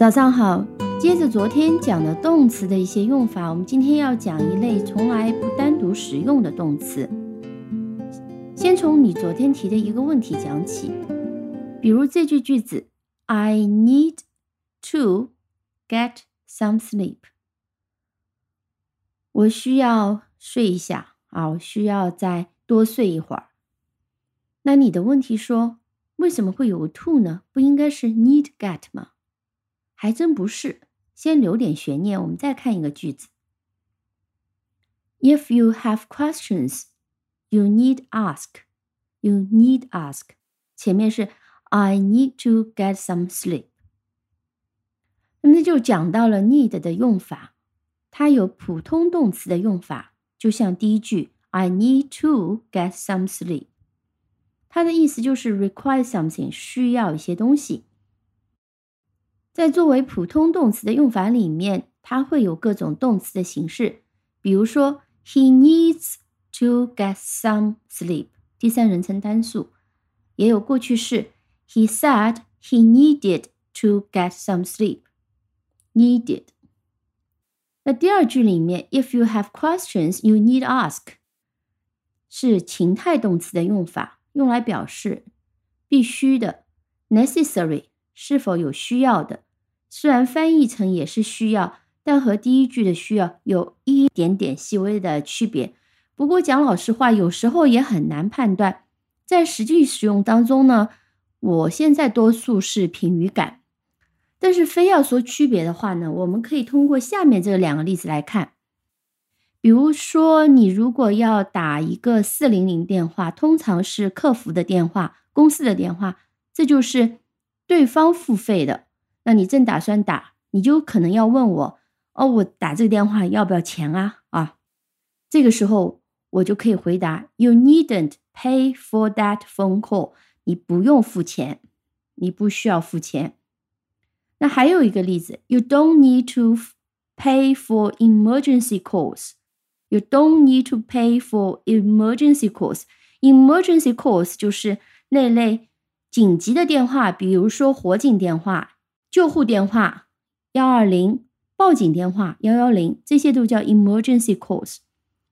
早上好，接着昨天讲的动词的一些用法，我们今天要讲一类从来不单独使用的动词。先从你昨天提的一个问题讲起，比如这句句子：I need to get some sleep。我需要睡一下啊，我需要再多睡一会儿。那你的问题说，为什么会有个 to 呢？不应该是 need get 吗？还真不是，先留点悬念，我们再看一个句子。If you have questions, you need ask. You need ask. 前面是 I need to get some sleep。那么就讲到了 need 的用法，它有普通动词的用法，就像第一句 I need to get some sleep，它的意思就是 require something，需要一些东西。在作为普通动词的用法里面，它会有各种动词的形式，比如说，He needs to get some sleep，第三人称单数，也有过去式，He said he needed to get some sleep，needed。那第二句里面，If you have questions, you need ask，是情态动词的用法，用来表示必须的，necessary，是否有需要的。 虽然翻译成也是需要，但和第一句的需要有一点点细微的区别。不过讲老实话，有时候也很难判断。在实际使用当中呢，我现在多数是凭语感。但是非要说区别的话呢，我们可以通过下面这两个例子来看。比如说，你如果要打一个四零零电话，通常是客服的电话、公司的电话，这就是对方付费的。那你正打算打，你就可能要问我哦，我打这个电话要不要钱啊？啊，这个时候我就可以回答：You needn't pay for that phone call。你不用付钱，你不需要付钱。那还有一个例子：You don't need to pay for emergency calls。You don't need to pay for emergency calls。Emergency calls 就是那类紧急的电话，比如说火警电话。救护电话幺二零，报警电话幺幺零，这些都叫 emergency calls。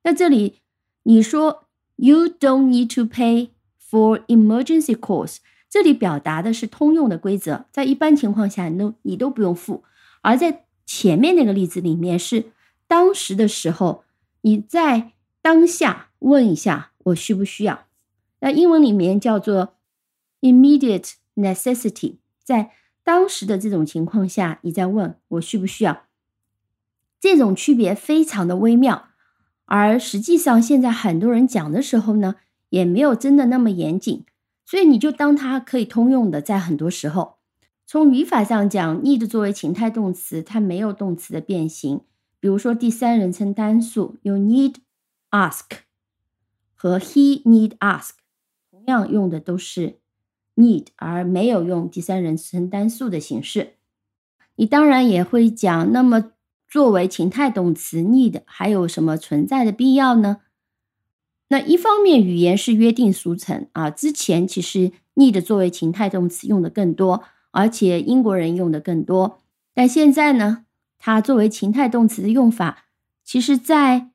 那这里你说 you don't need to pay for emergency calls，这里表达的是通用的规则，在一般情况下，你都你都不用付。而在前面那个例子里面是当时的时候，你在当下问一下我需不需要。那英文里面叫做 immediate necessity，在。当时的这种情况下，你在问我需不需要，这种区别非常的微妙。而实际上，现在很多人讲的时候呢，也没有真的那么严谨，所以你就当它可以通用的，在很多时候，从语法上讲，need 作为情态动词，它没有动词的变形。比如说第三人称单数，you need ask 和 he need ask，同样用的都是。Need 而没有用第三人称单数的形式，你当然也会讲，那么作为情态动词 need 还有什么存在的必要呢？那一方面语言是约定俗成啊，之前其实 need 作为情态动词用的更多，而且英国人用的更多，但现在呢，它作为情态动词的用法，其实在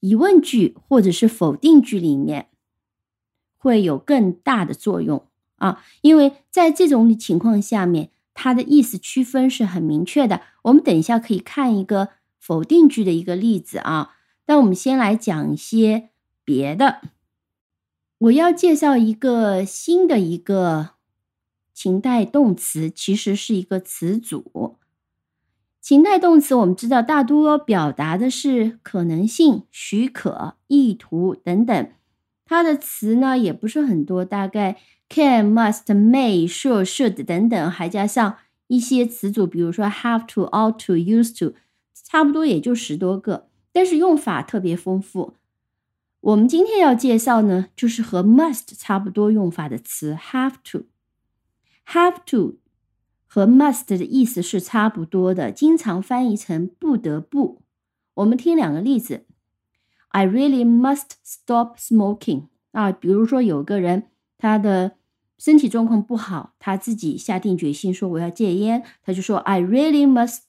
疑问句或者是否定句里面会有更大的作用。啊，因为在这种情况下面，它的意思区分是很明确的。我们等一下可以看一个否定句的一个例子啊。但我们先来讲一些别的。我要介绍一个新的一个情态动词，其实是一个词组。情态动词我们知道大多表达的是可能性、许可、意图等等。它的词呢也不是很多，大概。Can, must, may, should, should 等等，还加上一些词组，比如说 have to, ought to, used to，差不多也就十多个，但是用法特别丰富。我们今天要介绍呢，就是和 must 差不多用法的词 have to。have to 和 must 的意思是差不多的，经常翻译成不得不。我们听两个例子：I really must stop smoking。啊，比如说有个人。他的身体状况不好，他自己下定决心说我要戒烟，他就说 I really must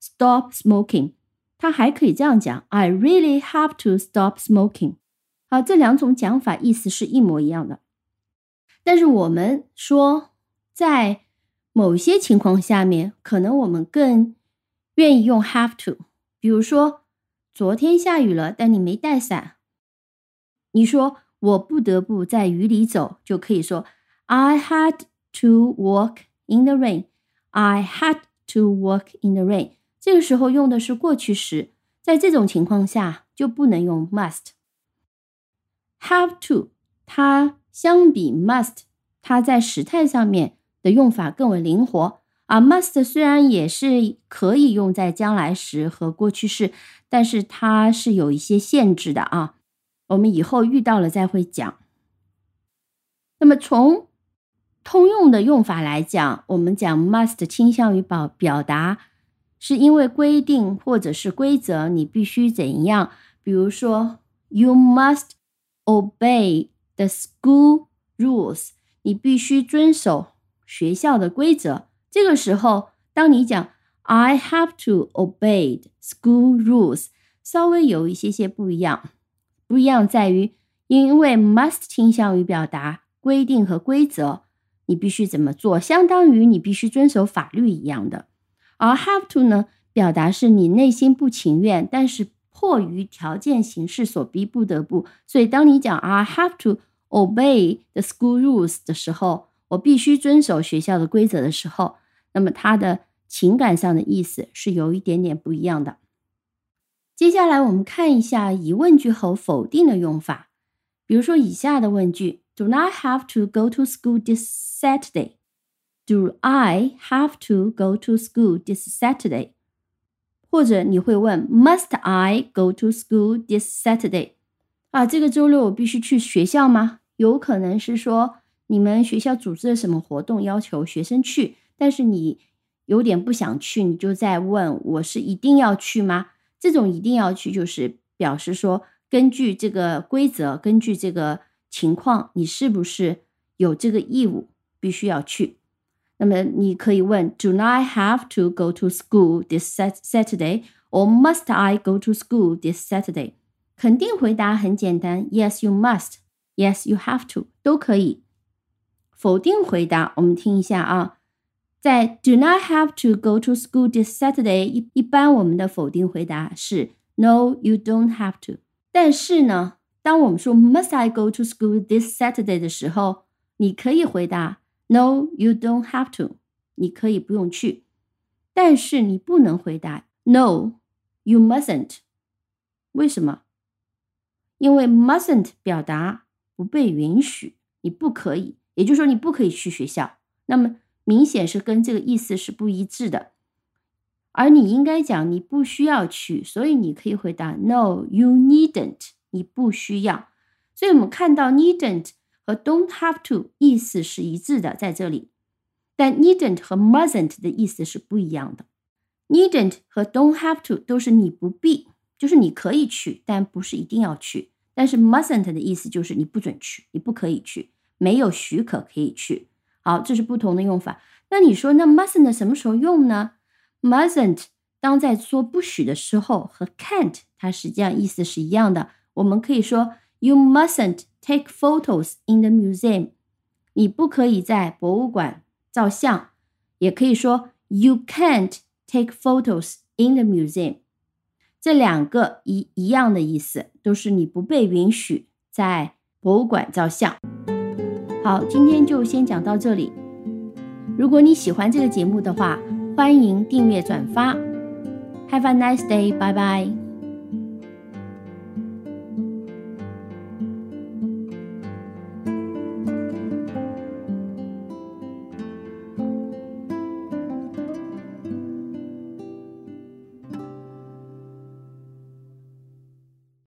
stop smoking。他还可以这样讲：I really have to stop smoking。好，这两种讲法意思是一模一样的。但是我们说，在某些情况下面，可能我们更愿意用 have to。比如说，昨天下雨了，但你没带伞，你说我不得不在雨里走，就可以说 I had to walk in the rain。I had to walk in the rain。这个时候用的是过去时，在这种情况下就不能用 must。have to 它相比 must，它在时态上面的用法更为灵活啊。must 虽然也是可以用在将来时和过去式，但是它是有一些限制的啊。我们以后遇到了再会讲。那么从通用的用法来讲，我们讲 must 倾向于表表达。是因为规定或者是规则，你必须怎样？比如说，You must obey the school rules，你必须遵守学校的规则。这个时候，当你讲 I have to obey school rules，稍微有一些些不一样。不一样在于，因为 must 倾向于表达规定和规则，你必须怎么做，相当于你必须遵守法律一样的。而 have to 呢，表达是你内心不情愿，但是迫于条件形式所逼不得不。所以当你讲 I have to obey the school rules 的时候，我必须遵守学校的规则的时候，那么它的情感上的意思是有一点点不一样的。接下来我们看一下疑问句后否定的用法，比如说以下的问句：Do I have to go to school this Saturday？Do I have to go to school this Saturday？或者你会问，Must I go to school this Saturday？啊，这个周六我必须去学校吗？有可能是说你们学校组织了什么活动，要求学生去，但是你有点不想去，你就在问我是一定要去吗？这种一定要去，就是表示说根据这个规则，根据这个情况，你是不是有这个义务必须要去？那么你可以问：Do I have to go to school this Saturday, or must I go to school this Saturday？肯定回答很简单：Yes, you must. Yes, you have to，都可以。否定回答，我们听一下啊，在 Do not have to go to school this Saturday，一一般我们的否定回答是 No, you don't have to。但是呢，当我们说 Must I go to school this Saturday 的时候，你可以回答。No, you don't have to。你可以不用去，但是你不能回答 No, you mustn't。为什么？因为 mustn't 表达不被允许，你不可以，也就是说你不可以去学校。那么明显是跟这个意思是不一致的。而你应该讲你不需要去，所以你可以回答 No, you needn't。你不需要。所以我们看到 needn't。和 don't have to 意思是一致的，在这里，但 needn't 和 mustn't 的意思是不一样的。needn't 和 don't have to 都是你不必，就是你可以去，但不是一定要去。但是 mustn't 的意思就是你不准去，你不可以去，没有许可可以去。好，这是不同的用法。那你说，那 mustn't 什么时候用呢？mustn't 当在说不许的时候，和 can't 它实际上意思是一样的。我们可以说。You mustn't take photos in the museum。你不可以在博物馆照相。也可以说 You can't take photos in the museum。这两个一一样的意思，都是你不被允许在博物馆照相。好，今天就先讲到这里。如果你喜欢这个节目的话，欢迎订阅转发。Have a nice day，拜拜。